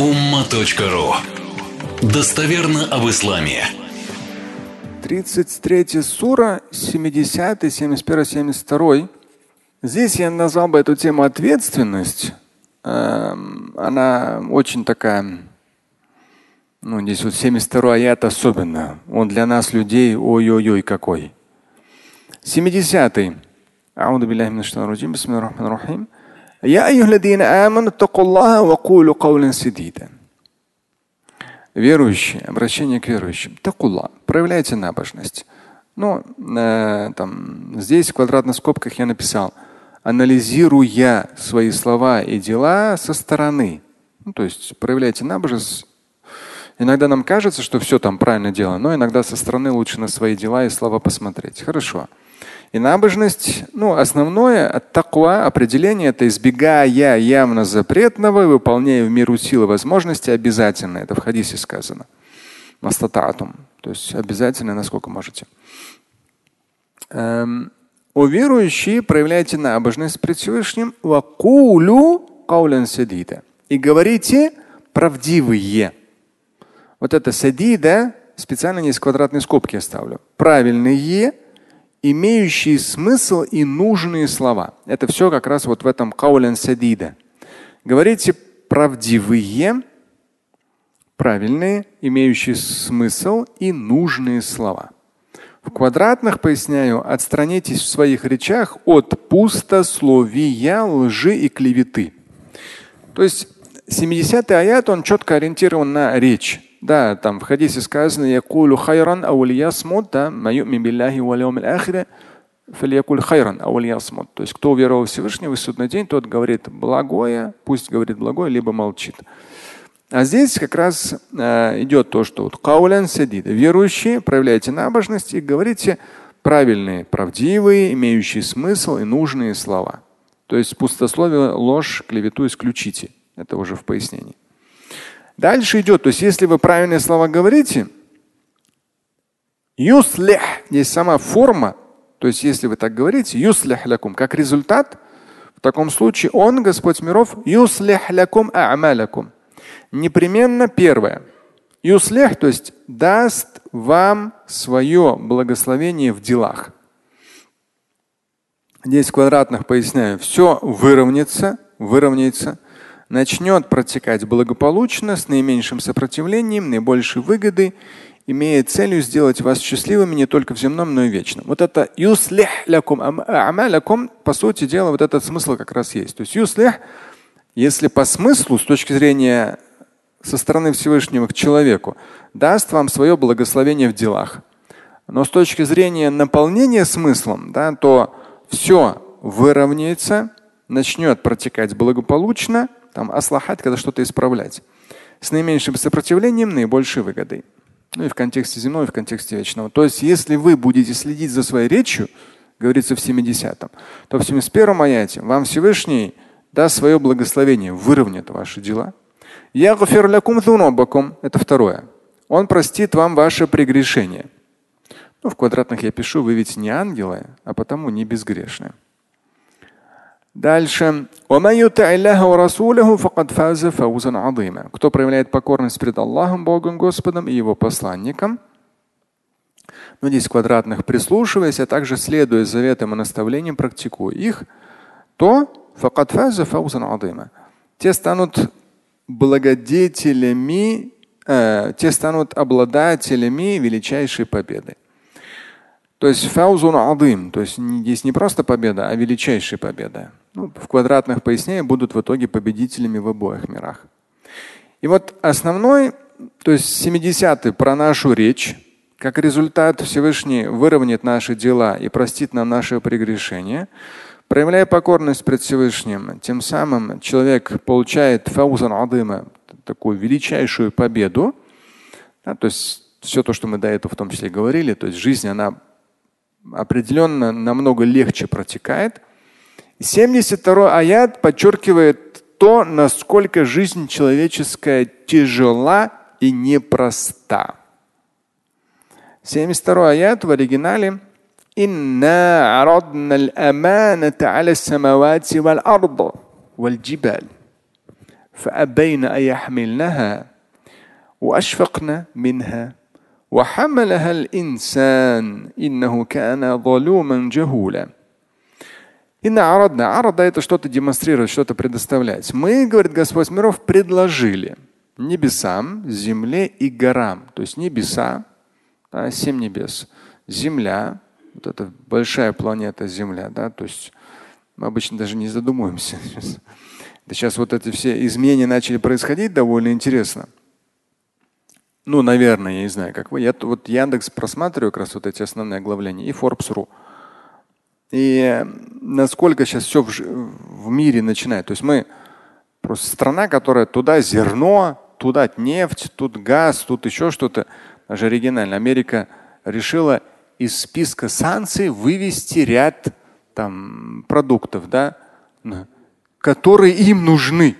umma.ru Достоверно об исламе. 33 сура, 70, 71, 72. Здесь я назвал бы эту тему ответственность. Эм, она очень такая, ну здесь вот 72 аят особенно. Он для нас, людей, ой-ой-ой какой. 70. Ауду бисмиллахи рахмани рахим. الرجيم بسم الله الرحمن الرحيم يا أيها الذين آمنوا اتقوا الله وقولوا قولا سديدا Верующие, обращение к верующим. Такула. Проявляйте набожность. Ну, э, там, здесь в квадратных скобках я написал, анализируя свои слова и дела со стороны. Ну, то есть проявляйте набожность. Иногда нам кажется, что все там правильно делано, но иногда со стороны лучше на свои дела и слова посмотреть. Хорошо. И набожность, ну, основное от таква определение это избегая явно запретного, выполняя в меру силы возможности обязательно. Это в хадисе сказано. Мастататум. То есть обязательно, насколько можете. Эм, о верующие проявляйте набожность пред Всевышним. И говорите правдивые. Вот это садида специально не из квадратной скобки оставлю. Правильные имеющие смысл и нужные слова. Это все как раз вот в этом каулян садида. Говорите правдивые, правильные, имеющие смысл и нужные слова. В квадратных, поясняю, отстранитесь в своих речах от пустословия, лжи и клеветы. То есть 70-й аят, он четко ориентирован на речь. Да, там в хадисе сказано, якулю хайран аулиясмут, да, маюмин билляхи валиум ахире, фалиякуль хайран аулиясмут. То есть кто уверовал в Всевышнего в судный день, тот говорит благое, пусть говорит благое, либо молчит. А здесь как раз э, идет то, что вот каулян садид. Верующие, проявляйте набожность и говорите правильные, правдивые, имеющие смысл и нужные слова. То есть пустословие, ложь, клевету исключите. Это уже в пояснении. Дальше идет, то есть если вы правильные слова говорите, юслих, есть сама форма, то есть если вы так говорите, юслих лякум, как результат, в таком случае он, Господь миров, юслих лякум а'малякум. Непременно первое. Юслих, то есть даст вам свое благословение в делах. Здесь в квадратных поясняю, все выровняется, выровняется – начнет протекать благополучно, с наименьшим сопротивлением, наибольшей выгоды, имея целью сделать вас счастливыми не только в земном, но и вечном. Вот это юслих лякум амалякум, по сути дела, вот этот смысл как раз есть. То есть юслих, если по смыслу, с точки зрения со стороны Всевышнего к человеку, даст вам свое благословение в делах. Но с точки зрения наполнения смыслом, да, то все выровняется, начнет протекать благополучно, там аслахать, когда что-то исправлять. С наименьшим сопротивлением наибольшей выгодой. Ну и в контексте земного, и в контексте вечного. То есть, если вы будете следить за своей речью, говорится в 70-м, то в 71-м аяте вам Всевышний даст свое благословение, выровняет ваши дела. Это второе. Он простит вам ваше прегрешение. Ну, в квадратных я пишу, вы ведь не ангелы, а потому не безгрешны. Дальше. Кто проявляет покорность перед Аллахом, Богом, Господом и Его посланником. Ну, здесь квадратных прислушиваясь, а также следуя заветам и наставлениям, практикуя их, то те станут благодетелями, э, те станут обладателями величайшей победы. То есть фаузун адым, то есть здесь не просто победа, а величайшая победа ну, в квадратных пояснениях будут в итоге победителями в обоих мирах. И вот основной, то есть 70-й про нашу речь, как результат Всевышний выровняет наши дела и простит нам наши прегрешения, проявляя покорность пред Всевышним, тем самым человек получает фаузан адыма, такую величайшую победу. Да, то есть все то, что мы до этого в том числе говорили, то есть жизнь, она определенно намного легче протекает – 72 аят подчеркивает то, насколько жизнь человеческая тяжела и непроста. 72 аят в оригинале إنا عرضنا الأمانة على السماوات والأرض والجبال فأبين أن يحملنها وأشفقن منها وحملها الإنسان إنه كان ظلوما جهولا И народно, арада это что-то демонстрировать, что-то предоставлять. Мы, говорит Господь миров, предложили небесам, земле и горам. То есть небеса, да, семь небес, земля, вот эта большая планета Земля, да, то есть мы обычно даже не задумываемся. Сейчас вот эти все изменения начали происходить довольно интересно. Ну, наверное, я не знаю, как вы. Я вот Яндекс просматриваю как раз вот эти основные оглавления и Forbes.ru. И насколько сейчас все в, в мире начинает. То есть мы просто страна, которая туда зерно, туда нефть, тут газ, тут еще что-то. Даже оригинально. Америка решила из списка санкций вывести ряд там, продуктов, да, которые им нужны.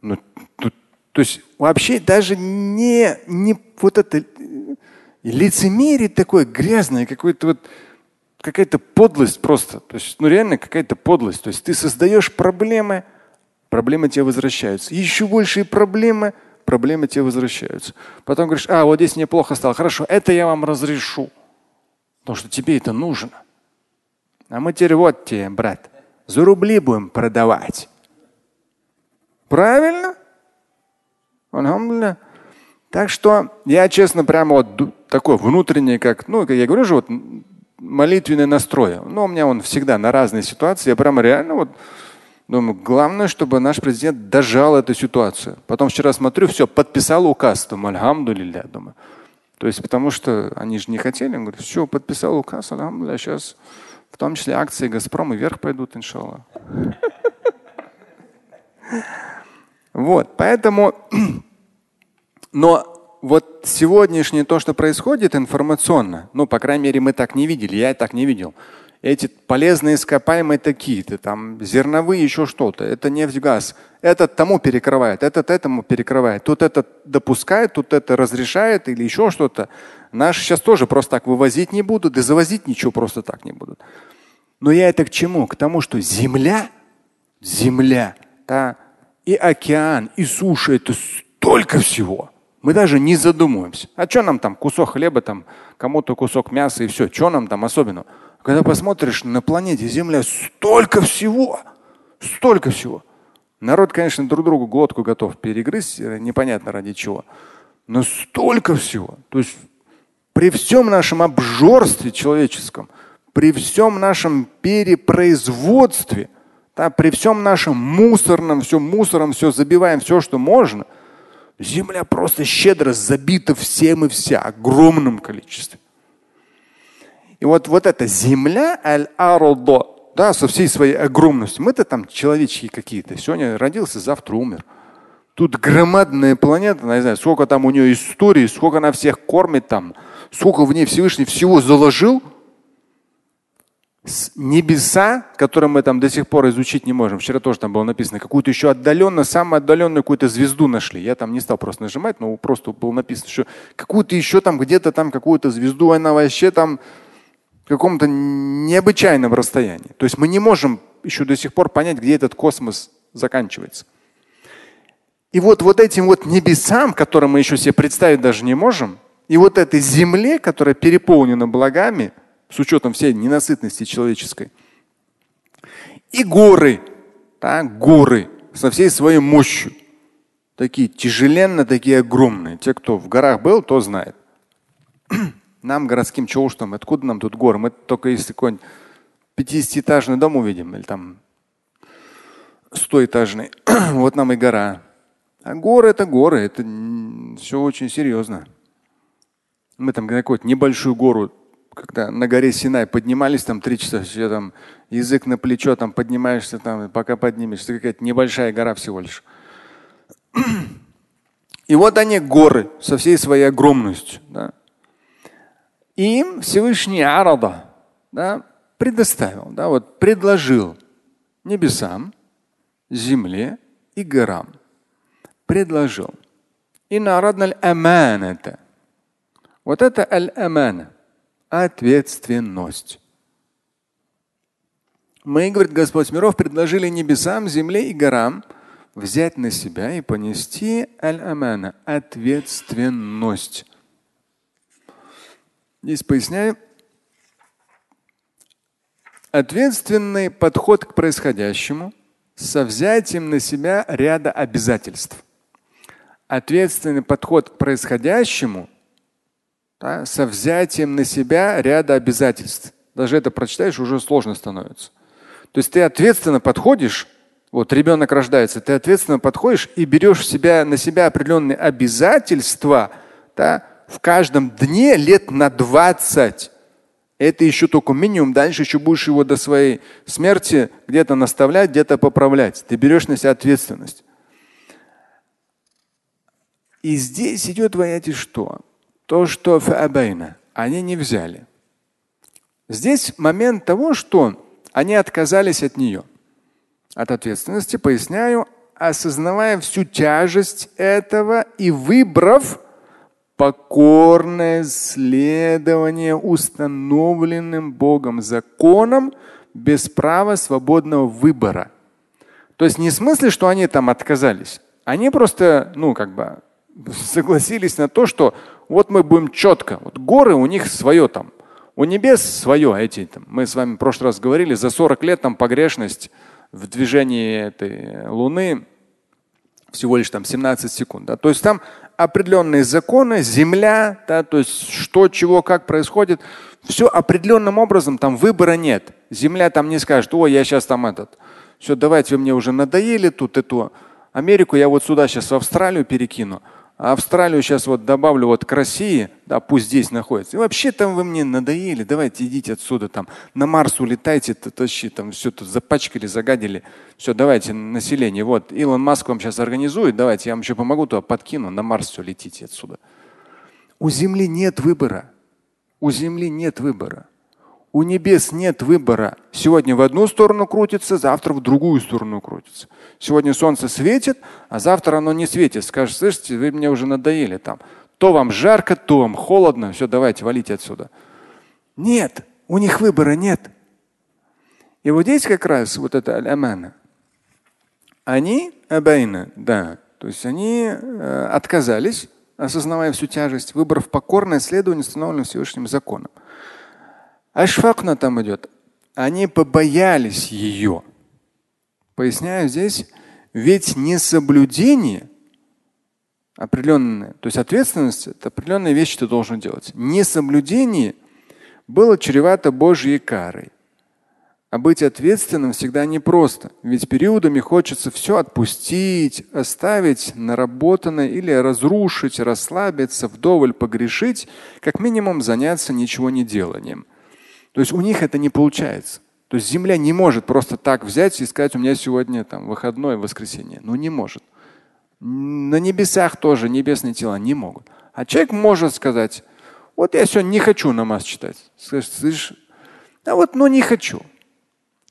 Ну, тут, то есть вообще даже не, не вот это лицемерие такое грязное, какое-то вот какая-то подлость просто. То есть, ну реально какая-то подлость. То есть ты создаешь проблемы, проблемы тебе возвращаются. Еще большие проблемы, проблемы тебе возвращаются. Потом говоришь, а вот здесь мне плохо стало. Хорошо, это я вам разрешу. Потому что тебе это нужно. А мы теперь вот тебе, брат, за рубли будем продавать. Правильно? Так что я, честно, прямо вот такой внутренний, как, ну, как я говорю же, вот молитвенный настрой. Ну, у меня он всегда на разные ситуации. Я прямо реально вот думаю, главное, чтобы наш президент дожал эту ситуацию. Потом вчера смотрю, все, подписал указ. Думаю, альхамдулилля, думаю. То есть потому что они же не хотели. Он говорит, все, подписал указ, альхамдулилля, сейчас в том числе акции Газпрома вверх пойдут, иншаллах. Вот, поэтому, но вот сегодняшнее то, что происходит информационно, ну, по крайней мере, мы так не видели, я так не видел. Эти полезные ископаемые такие-то, там зерновые еще что-то, это нефть, газ. Этот тому перекрывает, этот этому перекрывает. Тут это допускает, тут это разрешает или еще что-то. Наши сейчас тоже просто так вывозить не будут, и завозить ничего просто так не будут. Но я это к чему? К тому, что земля, земля, да, и океан, и суша это столько всего. Мы даже не задумываемся. А что нам там кусок хлеба, там кому-то кусок мяса и все. Что нам там особенного? Когда посмотришь на планете Земля столько всего, столько всего. Народ, конечно, друг другу глотку готов перегрызть, э, непонятно ради чего. Но столько всего. То есть при всем нашем обжорстве человеческом, при всем нашем перепроизводстве, да, при всем нашем мусорном, все мусором, все забиваем, все, что можно – Земля просто щедро забита всем и вся, огромным количеством. И вот, вот эта земля, аль-арудо, да, со всей своей огромностью. Мы-то там человечки какие-то. Сегодня родился, завтра умер. Тут громадная планета, не знаю, сколько там у нее истории, сколько она всех кормит там, сколько в ней Всевышний всего заложил – небеса, которые мы там до сих пор изучить не можем. Вчера тоже там было написано, какую-то еще отдаленную, самую отдаленную какую-то звезду нашли. Я там не стал просто нажимать, но просто было написано, что какую-то еще там где-то там какую-то звезду, она вообще там в каком-то необычайном расстоянии. То есть мы не можем еще до сих пор понять, где этот космос заканчивается. И вот, вот этим вот небесам, которые мы еще себе представить даже не можем, и вот этой земле, которая переполнена благами – с учетом всей ненасытности человеческой. И горы, да, горы со всей своей мощью. Такие тяжеленно, такие огромные. Те, кто в горах был, то знает. Нам, городским, там, откуда нам тут горы? Мы только если какой-нибудь 50-этажный дом увидим, или там 100-этажный, вот нам и гора. А горы это горы, это все очень серьезно. Мы там какую-то небольшую гору когда на горе Синай поднимались там три часа, все там язык на плечо, там поднимаешься, там, пока поднимешься, какая-то небольшая гора всего лишь. И вот они горы со всей своей огромностью. Да. Им Всевышний Арада да, предоставил, да, вот предложил небесам, земле и горам. Предложил. И народналь аманата. Вот это аль-амана ответственность. Мы, говорит Господь миров, предложили небесам, земле и горам взять на себя и понести аль-амана ответственность. Здесь поясняю. Ответственный подход к происходящему со взятием на себя ряда обязательств. Ответственный подход к происходящему да, со взятием на себя ряда обязательств. Даже это прочитаешь, уже сложно становится. То есть ты ответственно подходишь, вот ребенок рождается, ты ответственно подходишь и берешь себя, на себя определенные обязательства да, в каждом дне лет на 20. Это еще только минимум. Дальше еще будешь его до своей смерти где-то наставлять, где-то поправлять. Ты берешь на себя ответственность. И здесь идет понятие что? То, что фаабайна, они не взяли. Здесь момент того, что они отказались от нее, от ответственности, поясняю, осознавая всю тяжесть этого и выбрав покорное следование установленным Богом законам без права свободного выбора. То есть не в смысле, что они там отказались. Они просто, ну, как бы согласились на то, что вот мы будем четко. Вот горы у них свое там. У небес свое. Эти, там, мы с вами в прошлый раз говорили, за 40 лет там погрешность в движении этой Луны всего лишь там 17 секунд. Да? То есть там определенные законы, земля, да, то есть что, чего, как происходит. Все определенным образом, там выбора нет. Земля там не скажет, о, я сейчас там этот. Все, давайте вы мне уже надоели тут эту Америку, я вот сюда сейчас в Австралию перекину. Австралию сейчас вот добавлю вот к России, да, пусть здесь находится. И вообще там вы мне надоели, давайте идите отсюда там, на Марс улетайте, тащи там все тут запачкали, загадили. Все, давайте население. Вот Илон Маск вам сейчас организует, давайте я вам еще помогу туда подкину, на Марс все летите отсюда. У Земли нет выбора. У Земли нет выбора. У небес нет выбора. Сегодня в одну сторону крутится, завтра в другую сторону крутится. Сегодня солнце светит, а завтра оно не светит. Скажешь, слышите, вы мне уже надоели там. То вам жарко, то вам холодно. Все, давайте, валите отсюда. Нет, у них выбора нет. И вот здесь как раз вот это аль-амана. Они абайна, да. То есть они э, отказались, осознавая всю тяжесть, выбрав покорное следование установленным Всевышним законам. Ашфакна там идет. Они побоялись ее. Поясняю здесь, ведь несоблюдение определенное, то есть ответственность, это определенные вещи ты должен делать. Несоблюдение было чревато Божьей карой. А быть ответственным всегда непросто, ведь периодами хочется все отпустить, оставить наработанное или разрушить, расслабиться, вдоволь погрешить, как минимум заняться ничего не деланием – то есть у них это не получается. То есть земля не может просто так взять и сказать, у меня сегодня там выходной, воскресенье. Ну не может. На небесах тоже небесные тела не могут. А человек может сказать, вот я сегодня не хочу намаз читать. Скажешь, слышишь, а вот ну не хочу.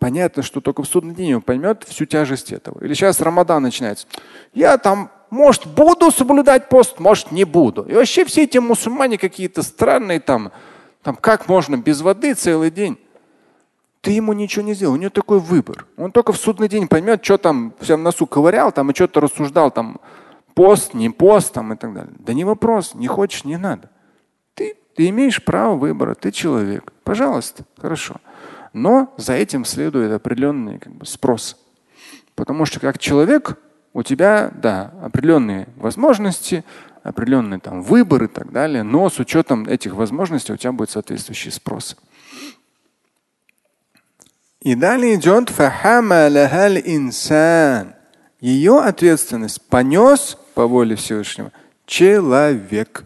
Понятно, что только в судный день он поймет всю тяжесть этого. Или сейчас Рамадан начинается. Я там, может, буду соблюдать пост, может, не буду. И вообще все эти мусульмане какие-то странные там, там как можно без воды целый день? Ты ему ничего не сделал, у него такой выбор. Он только в судный день поймет, что там всем носу ковырял, там и что-то рассуждал, там пост, не пост, там и так далее. Да не вопрос, не хочешь, не надо. Ты, ты имеешь право выбора, ты человек. Пожалуйста, хорошо. Но за этим следует определенный как бы, спрос. Потому что как человек у тебя, да, определенные возможности, определенный там выбор и так далее, но с учетом этих возможностей у тебя будет соответствующий спрос. И далее идет инсан. Ее ответственность понес по воле Всевышнего человек.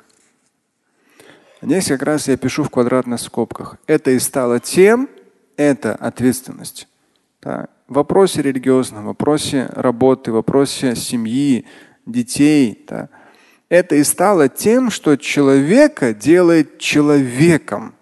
Здесь как раз я пишу в квадратных скобках. Это и стало тем, это ответственность. Да. В вопросе религиозном, в вопросе работы, в вопросе семьи, детей. Да это и стало тем, что человека делает человеком,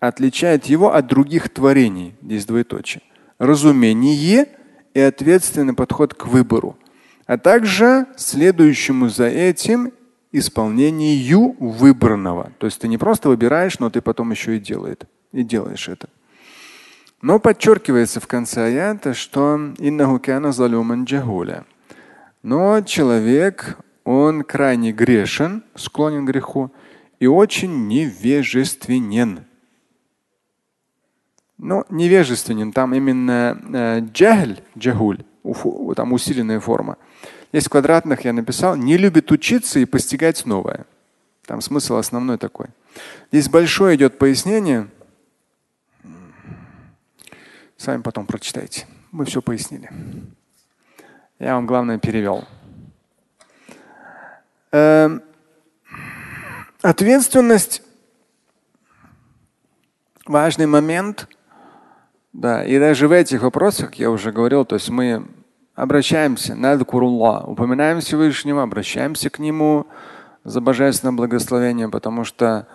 отличает его от других творений. Здесь двоеточие. Разумение и ответственный подход к выбору, а также следующему за этим исполнению выбранного. То есть ты не просто выбираешь, но ты потом еще и, делает, и делаешь это. Но подчеркивается в конце аята, что иннаху кана залюман джахуля. Но человек, он крайне грешен, склонен к греху и очень невежественен. Ну, невежественен, там именно э, джагуль, там усиленная форма. Есть квадратных, я написал, не любит учиться и постигать новое. Там смысл основной такой. Здесь большое идет пояснение. Сами потом прочитайте. Мы все пояснили. Я вам главное перевел. Эм, ответственность важный момент. Да, и даже в этих вопросах, я уже говорил, то есть мы обращаемся, надо курулла, упоминаем Всевышнего, обращаемся к Нему за божественное благословение, потому что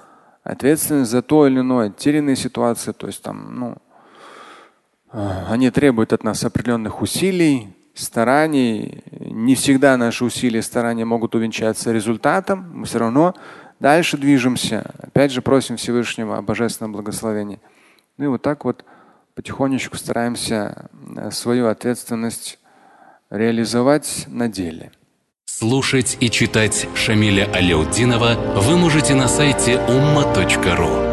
ответственность за то или иное, те или иные ситуации, то есть там, ну, э, они требуют от нас определенных усилий, стараний. Не всегда наши усилия старания могут увенчаться результатом. Мы все равно дальше движемся. Опять же просим Всевышнего о божественном благословении. Ну и вот так вот потихонечку стараемся э, свою ответственность реализовать на деле. Слушать и читать Шамиля Аляутдинова вы можете на сайте umma.ru.